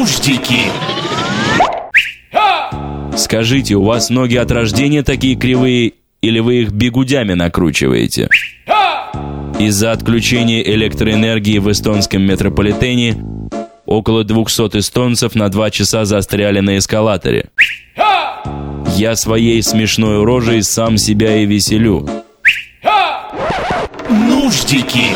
Нуждики. Скажите, у вас ноги от рождения такие кривые, или вы их бегудями накручиваете? Из-за отключения электроэнергии в эстонском метрополитене около 200 эстонцев на 2 часа застряли на эскалаторе. Я своей смешной рожей сам себя и веселю. Нуждики.